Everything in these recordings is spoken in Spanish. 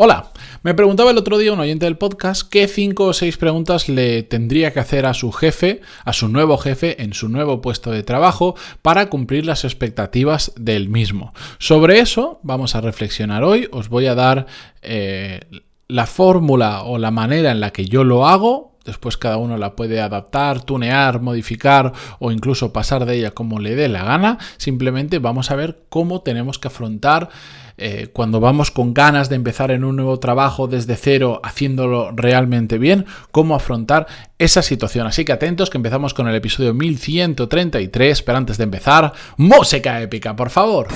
Hola, me preguntaba el otro día un oyente del podcast qué cinco o seis preguntas le tendría que hacer a su jefe, a su nuevo jefe, en su nuevo puesto de trabajo para cumplir las expectativas del mismo. Sobre eso vamos a reflexionar hoy. Os voy a dar eh, la fórmula o la manera en la que yo lo hago Después cada uno la puede adaptar, tunear, modificar o incluso pasar de ella como le dé la gana. Simplemente vamos a ver cómo tenemos que afrontar eh, cuando vamos con ganas de empezar en un nuevo trabajo desde cero, haciéndolo realmente bien, cómo afrontar esa situación. Así que atentos que empezamos con el episodio 1133, pero antes de empezar, música épica, por favor.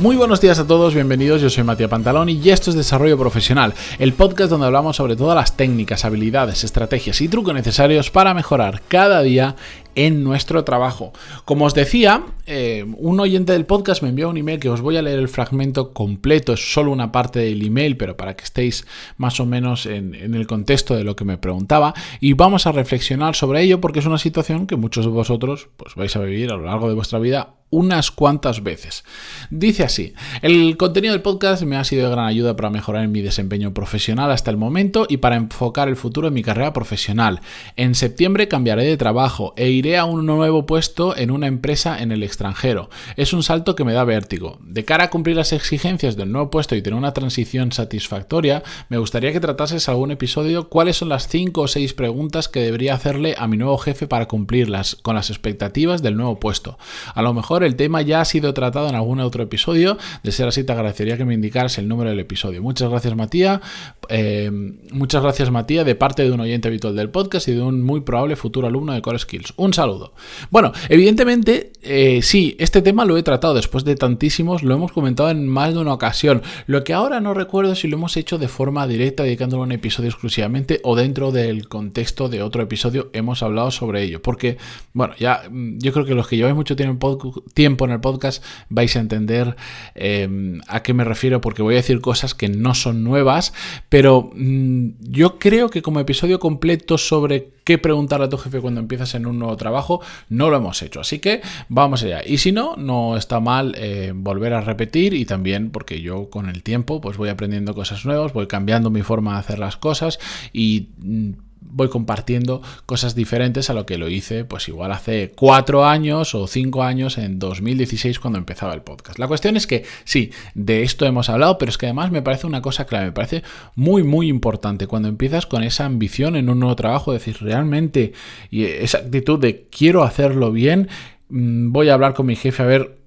Muy buenos días a todos, bienvenidos, yo soy Matías Pantaloni y esto es Desarrollo Profesional, el podcast donde hablamos sobre todas las técnicas, habilidades, estrategias y trucos necesarios para mejorar cada día en nuestro trabajo. Como os decía, eh, un oyente del podcast me envió un email que os voy a leer el fragmento completo, es solo una parte del email, pero para que estéis más o menos en, en, el contexto de lo que me preguntaba y vamos a reflexionar sobre ello porque es una situación que muchos de vosotros pues, vais a vivir a lo largo de vuestra vida unas cuantas veces. Dice así, el contenido del podcast me ha sido de gran ayuda para mejorar mi desempeño profesional hasta el momento y para enfocar el futuro en mi carrera profesional. En septiembre cambiaré de trabajo e iré a un nuevo puesto en una empresa en el extranjero. Es un salto que me da vértigo. De cara a cumplir las exigencias del nuevo puesto y tener una transición satisfactoria, me gustaría que tratases algún episodio cuáles son las 5 o 6 preguntas que debería hacerle a mi nuevo jefe para cumplirlas con las expectativas del nuevo puesto. A lo mejor el tema ya ha sido tratado en algún otro episodio. De ser así, te agradecería que me indicaras el número del episodio. Muchas gracias, Matías. Eh, muchas gracias, Matías, de parte de un oyente habitual del podcast y de un muy probable futuro alumno de Core Skills. Un saludo. Bueno, evidentemente, eh, sí, este tema lo he tratado después de tantísimos, lo hemos comentado en más de una ocasión. Lo que ahora no recuerdo si lo hemos hecho de forma directa, dedicándolo a un episodio exclusivamente, o dentro del contexto de otro episodio hemos hablado sobre ello. Porque, bueno, ya mm, yo creo que los que lleváis mucho tiempo tiempo en el podcast vais a entender em, a qué me refiero porque voy a decir cosas que no son nuevas, pero mm, yo creo que como episodio completo sobre qué preguntar a tu jefe cuando empiezas en un nuevo trabajo, no lo hemos hecho. Así que vamos allá. Y si no, no está mal eh, volver a repetir y también porque yo con el tiempo pues voy aprendiendo cosas nuevas, voy cambiando mi forma de hacer las cosas y mm, voy compartiendo cosas diferentes a lo que lo hice pues igual hace cuatro años o cinco años en 2016 cuando empezaba el podcast. La cuestión es que sí, de esto hemos hablado, pero es que además me parece una cosa clave, me parece muy muy importante cuando empiezas con esa ambición en un nuevo trabajo, decir realmente y esa actitud de quiero hacerlo bien, mm, voy a hablar con mi jefe a ver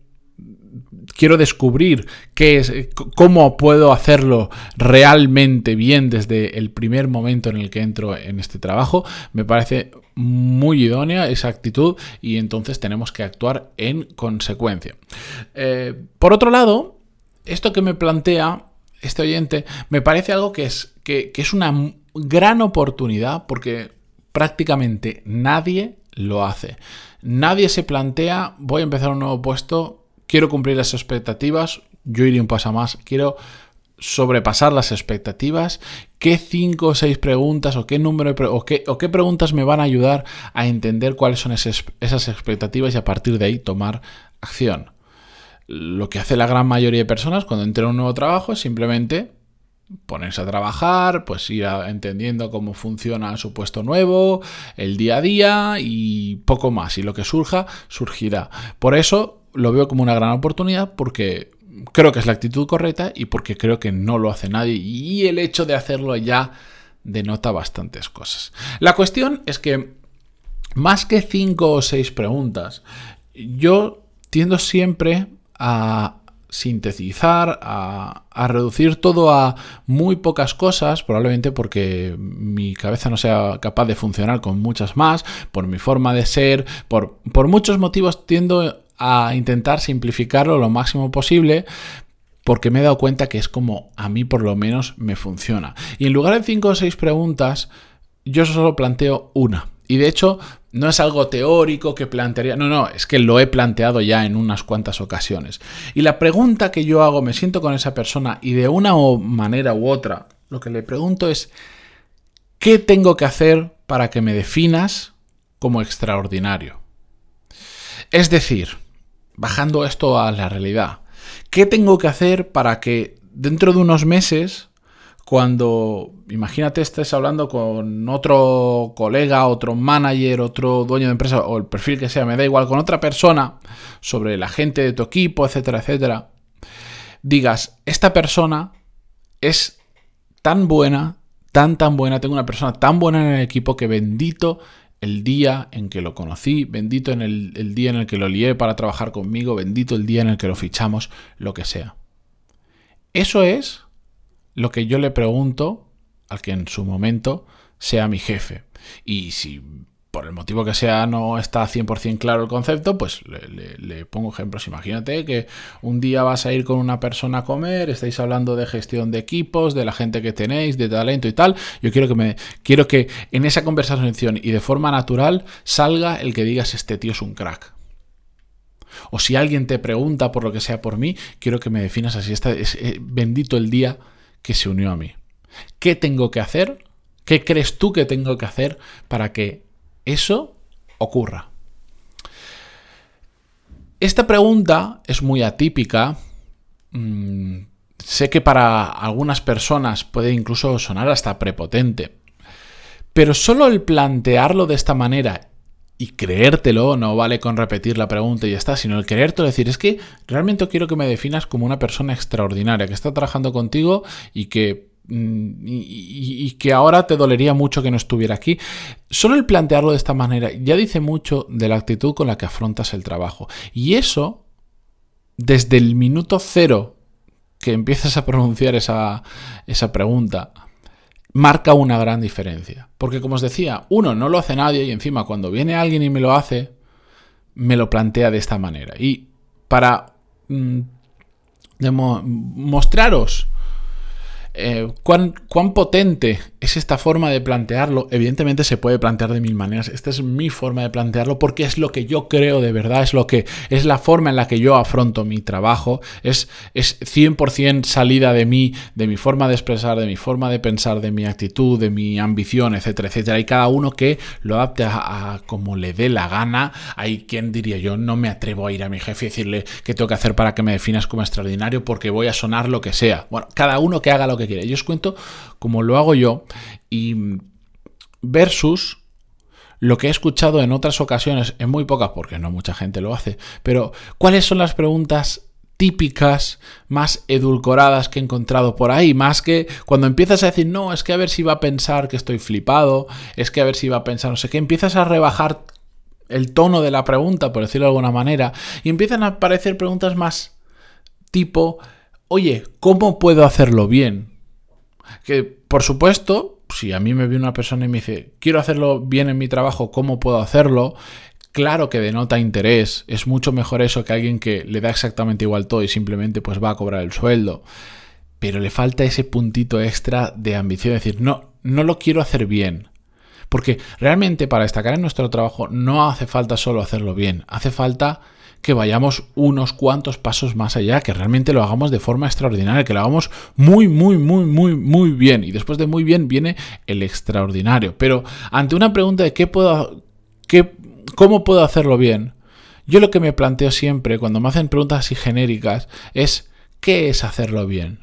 quiero descubrir qué es, cómo puedo hacerlo realmente bien desde el primer momento en el que entro en este trabajo, me parece muy idónea esa actitud y entonces tenemos que actuar en consecuencia. Eh, por otro lado, esto que me plantea este oyente me parece algo que es, que es una gran oportunidad porque prácticamente nadie lo hace. Nadie se plantea, voy a empezar un nuevo puesto, quiero cumplir las expectativas, yo iré un paso más, quiero sobrepasar las expectativas, qué cinco o seis preguntas o qué número o qué, qué preguntas me van a ayudar a entender cuáles son esas, esas expectativas y a partir de ahí tomar acción. Lo que hace la gran mayoría de personas cuando entran a un nuevo trabajo es simplemente ponerse a trabajar, pues ir entendiendo cómo funciona su puesto nuevo, el día a día y poco más. Y lo que surja, surgirá. Por eso lo veo como una gran oportunidad porque creo que es la actitud correcta y porque creo que no lo hace nadie y el hecho de hacerlo ya denota bastantes cosas. La cuestión es que más que cinco o seis preguntas, yo tiendo siempre a sintetizar, a, a, reducir todo a muy pocas cosas, probablemente porque mi cabeza no sea capaz de funcionar con muchas más, por mi forma de ser, por, por muchos motivos tiendo a intentar simplificarlo lo máximo posible porque me he dado cuenta que es como a mí por lo menos me funciona. Y en lugar de 5 o 6 preguntas, yo solo planteo una. Y de hecho, no es algo teórico que plantearía, no, no, es que lo he planteado ya en unas cuantas ocasiones. Y la pregunta que yo hago, me siento con esa persona y de una manera u otra, lo que le pregunto es, ¿Qué tengo que hacer para que me definas como extraordinario? Es decir, bajando esto a la realidad, ¿qué tengo que hacer para que dentro de unos meses cuando, imagínate, estés hablando con otro colega, otro manager, otro dueño de empresa o el perfil que sea, me da igual, con otra persona sobre la gente de tu equipo, etcétera, etcétera, digas, esta persona es tan buena, tan, tan buena, tengo una persona tan buena en el equipo que bendito el día en que lo conocí, bendito en el, el día en el que lo lié para trabajar conmigo, bendito el día en el que lo fichamos, lo que sea. Eso es lo que yo le pregunto al que en su momento sea mi jefe. Y si por el motivo que sea no está 100% claro el concepto, pues le, pongo ejemplos. Imagínate que un día vas a ir con una persona a comer, estáis hablando de gestión de equipos, de la gente que tenéis, de talento y tal. Yo quiero que me quiero que en esa conversación y de forma natural salga el que digas este tío es un crack. O si alguien te pregunta por lo que sea por mí, quiero que me definas así. Está, es, eh, bendito el día que se unió a mí. ¿Qué tengo que hacer? ¿Qué crees tú que tengo que hacer para que eso ocurra? Esta pregunta es muy atípica. Mm, sé que para algunas personas puede incluso sonar hasta prepotente. Pero solo el plantearlo de esta manera y creértelo, no vale con repetir la pregunta y ya está, sino el creértelo, decir, es que realmente quiero que me definas como una persona extraordinaria, que está trabajando contigo y que mm, y, que ahora te dolería mucho que no estuviera aquí. Solo el plantearlo de esta manera ya dice mucho de la actitud con la que afrontas el trabajo. Y eso, desde el minuto cero que empiezas a pronunciar esa, esa pregunta, marca una gran diferencia. Porque como os decía, uno, no lo hace nadie y encima cuando viene alguien y me lo hace, me lo plantea de esta manera. Y para mm, mostraros eh, ¿cuán, ¿cuán, potente es esta forma de plantearlo? Evidentemente se puede plantear de mil maneras. Esta es mi forma de plantearlo porque es lo que yo creo de verdad, es lo que es la forma en la que yo afronto mi trabajo, es, es 100% salida de mí, de mi forma de expresar, de mi forma de pensar, de mi actitud, de mi ambición, etcétera, etcétera. Hay cada uno que lo adapte a, a como le dé la gana. Hay quien diría yo no me atrevo a ir a mi jefe y decirle qué tengo que hacer para que me definas como extraordinario porque voy a sonar lo que sea. Bueno, cada uno que haga lo que quiere. Yo os cuento cómo lo hago yo y versus lo que he escuchado en otras ocasiones, en muy pocas porque no mucha gente lo hace, pero ¿cuáles son las preguntas típicas, más edulcoradas que he encontrado por ahí, más que cuando empiezas a decir, no, es que a ver si va a pensar que estoy flipado, es que a ver si va a pensar no sé qué, empiezas a rebajar el tono de la pregunta, por decirlo de alguna manera, y empiezan a aparecer preguntas más tipo, oye, ¿cómo puedo hacerlo bien? Que, por supuesto, si a mí me viene una persona y me dice, quiero hacerlo bien en mi trabajo, ¿cómo puedo hacerlo? Claro que denota interés, es mucho mejor eso que alguien que le da exactamente igual todo y simplemente pues va a cobrar el sueldo. Pero le falta ese puntito extra de ambición, decir, no, no lo quiero hacer bien. Porque realmente para destacar en nuestro trabajo no hace falta solo hacerlo bien, hace falta que vayamos unos cuantos pasos más allá, que realmente lo hagamos de forma extraordinaria, que lo hagamos muy, muy, muy, muy, muy bien. Y después de muy bien viene el extraordinario. Pero ante una pregunta de qué puedo, qué, cómo puedo hacerlo bien, yo lo que me planteo siempre cuando me hacen preguntas así genéricas es ¿qué es hacerlo bien?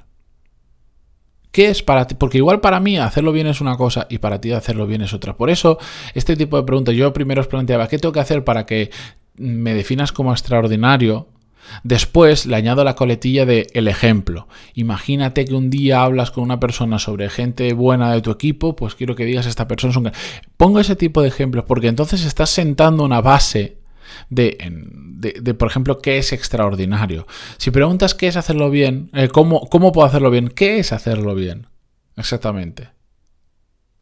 ¿Qué es para ti? Porque igual para mí hacerlo bien es una cosa y para ti hacerlo bien es otra. Por eso, este tipo de preguntas, yo primero os planteaba, ¿qué tengo que hacer para que me definas como extraordinario, Después le añado la coletilla de el ejemplo. Imagínate que un día hablas con una persona sobre gente buena de tu equipo, pues quiero que digas esta persona es un... Pongo ese tipo de ejemplos porque entonces estás sentando una base de, de, por ejemplo, qué es extraordinario. Si preguntas qué es hacerlo bien, eh, ¿cómo, ¿cómo puedo hacerlo bien? ¿Qué es hacerlo bien? Exactamente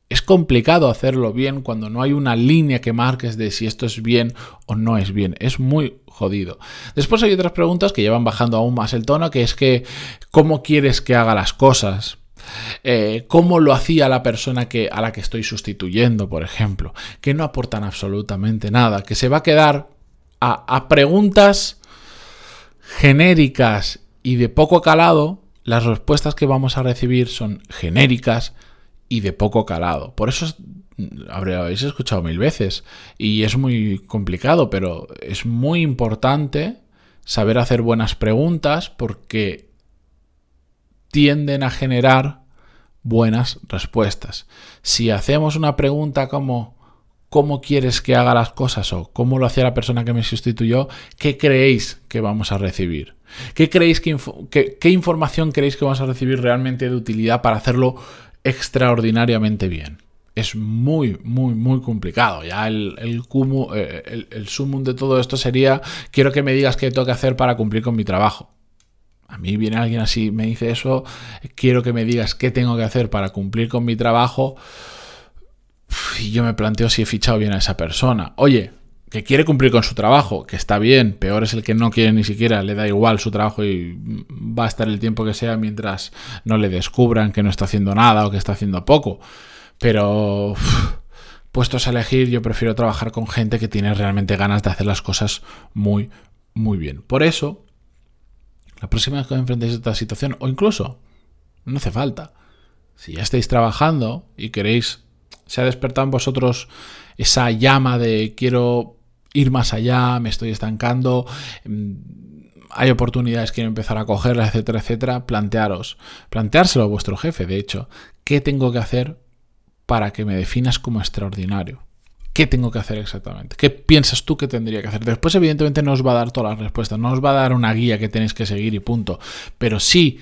es complicado hacerlo bien cuando no hay una línea que marques de si esto es bien o no es bien. Es muy jodido. Después hay otras preguntas que llevan bajando aún más el tono, que es que ¿cómo quieres que haga las cosas? Eh, cómo lo hacía la persona que, a la que estoy sustituyendo, por ejemplo, que no aportan absolutamente nada, que se va a quedar a, a preguntas genéricas y de poco calado, las respuestas que vamos a recibir son genéricas, y de poco calado. Por eso habréis escuchado mil veces y es muy complicado, pero es muy importante saber hacer buenas preguntas porque tienden a generar buenas respuestas. Si hacemos una pregunta como ¿cómo quieres que haga las cosas? o ¿cómo lo hacía la persona que me sustituyó? ¿Qué creéis que vamos a recibir? ¿Qué, creéis que qué información creéis que vamos a recibir realmente de utilidad para hacerlo extraordinariamente bien? es muy, muy, muy complicado. Ya el, el, eh, el, sumum de todo esto sería, quiero que me digas qué tengo que hacer para cumplir con mi trabajo. A mí viene alguien así, me dice eso, quiero que me digas qué tengo que hacer para cumplir con mi trabajo. Y yo me planteo si he fichado bien a esa persona. Oye, que quiere cumplir con su trabajo, que está bien, peor es el que no quiere ni siquiera, le da igual su trabajo y va a estar el tiempo que sea mientras no le descubran que no está haciendo nada o que está haciendo poco. Pero puestos a elegir, yo prefiero trabajar con gente que tiene realmente ganas de hacer las cosas muy, muy bien. Por eso, la próxima vez que os enfrentéis a esta situación, o incluso, no hace falta, si ya estáis trabajando y queréis, se ha despertado en vosotros esa llama de quiero ir más allá, me estoy estancando, mm, hay oportunidades, quiero empezar a cogerlas, etcétera, etcétera, plantearos, planteárselo a vuestro jefe, de hecho, ¿qué tengo que hacer para que me definas como extraordinario. ¿Qué tengo que hacer exactamente? ¿Qué piensas tú que tendría que hacer? Después, evidentemente, no os va a dar todas las respuestas, no os va a dar una guía que tenéis que seguir y punto. Pero sí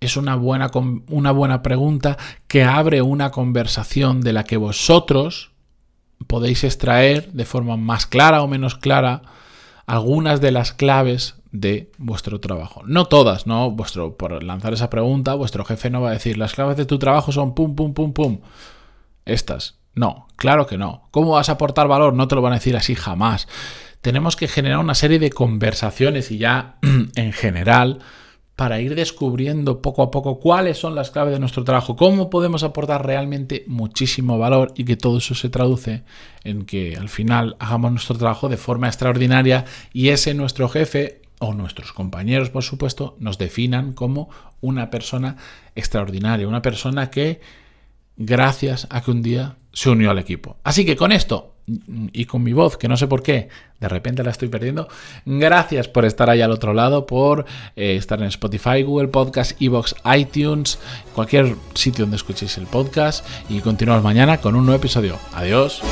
es una buena, una buena pregunta que abre una conversación de la que vosotros podéis extraer de forma más clara o menos clara algunas de las claves de vuestro trabajo. No todas, ¿no? Vuestro, por lanzar esa pregunta, vuestro jefe no va a decir las claves de tu trabajo son pum, pum, pum, pum estas. No, claro que no. ¿Cómo vas a aportar valor? No te lo van a decir así jamás. Tenemos que generar una serie de conversaciones y ya en general para ir descubriendo poco a poco cuáles son las claves de nuestro trabajo, cómo podemos aportar realmente muchísimo valor y que todo eso se traduce en que al final hagamos nuestro trabajo de forma extraordinaria y ese nuestro jefe o nuestros compañeros, por supuesto, nos definan como una persona extraordinaria, una persona que gracias a que un día se unió al equipo. Así que con esto y con mi voz, que no sé por qué, de repente la estoy perdiendo, gracias por estar ahí al otro lado, por eh, estar en Spotify, Google Podcast, Evox, iTunes, cualquier sitio donde escuchéis el podcast y continuamos mañana con un nuevo episodio. Adiós.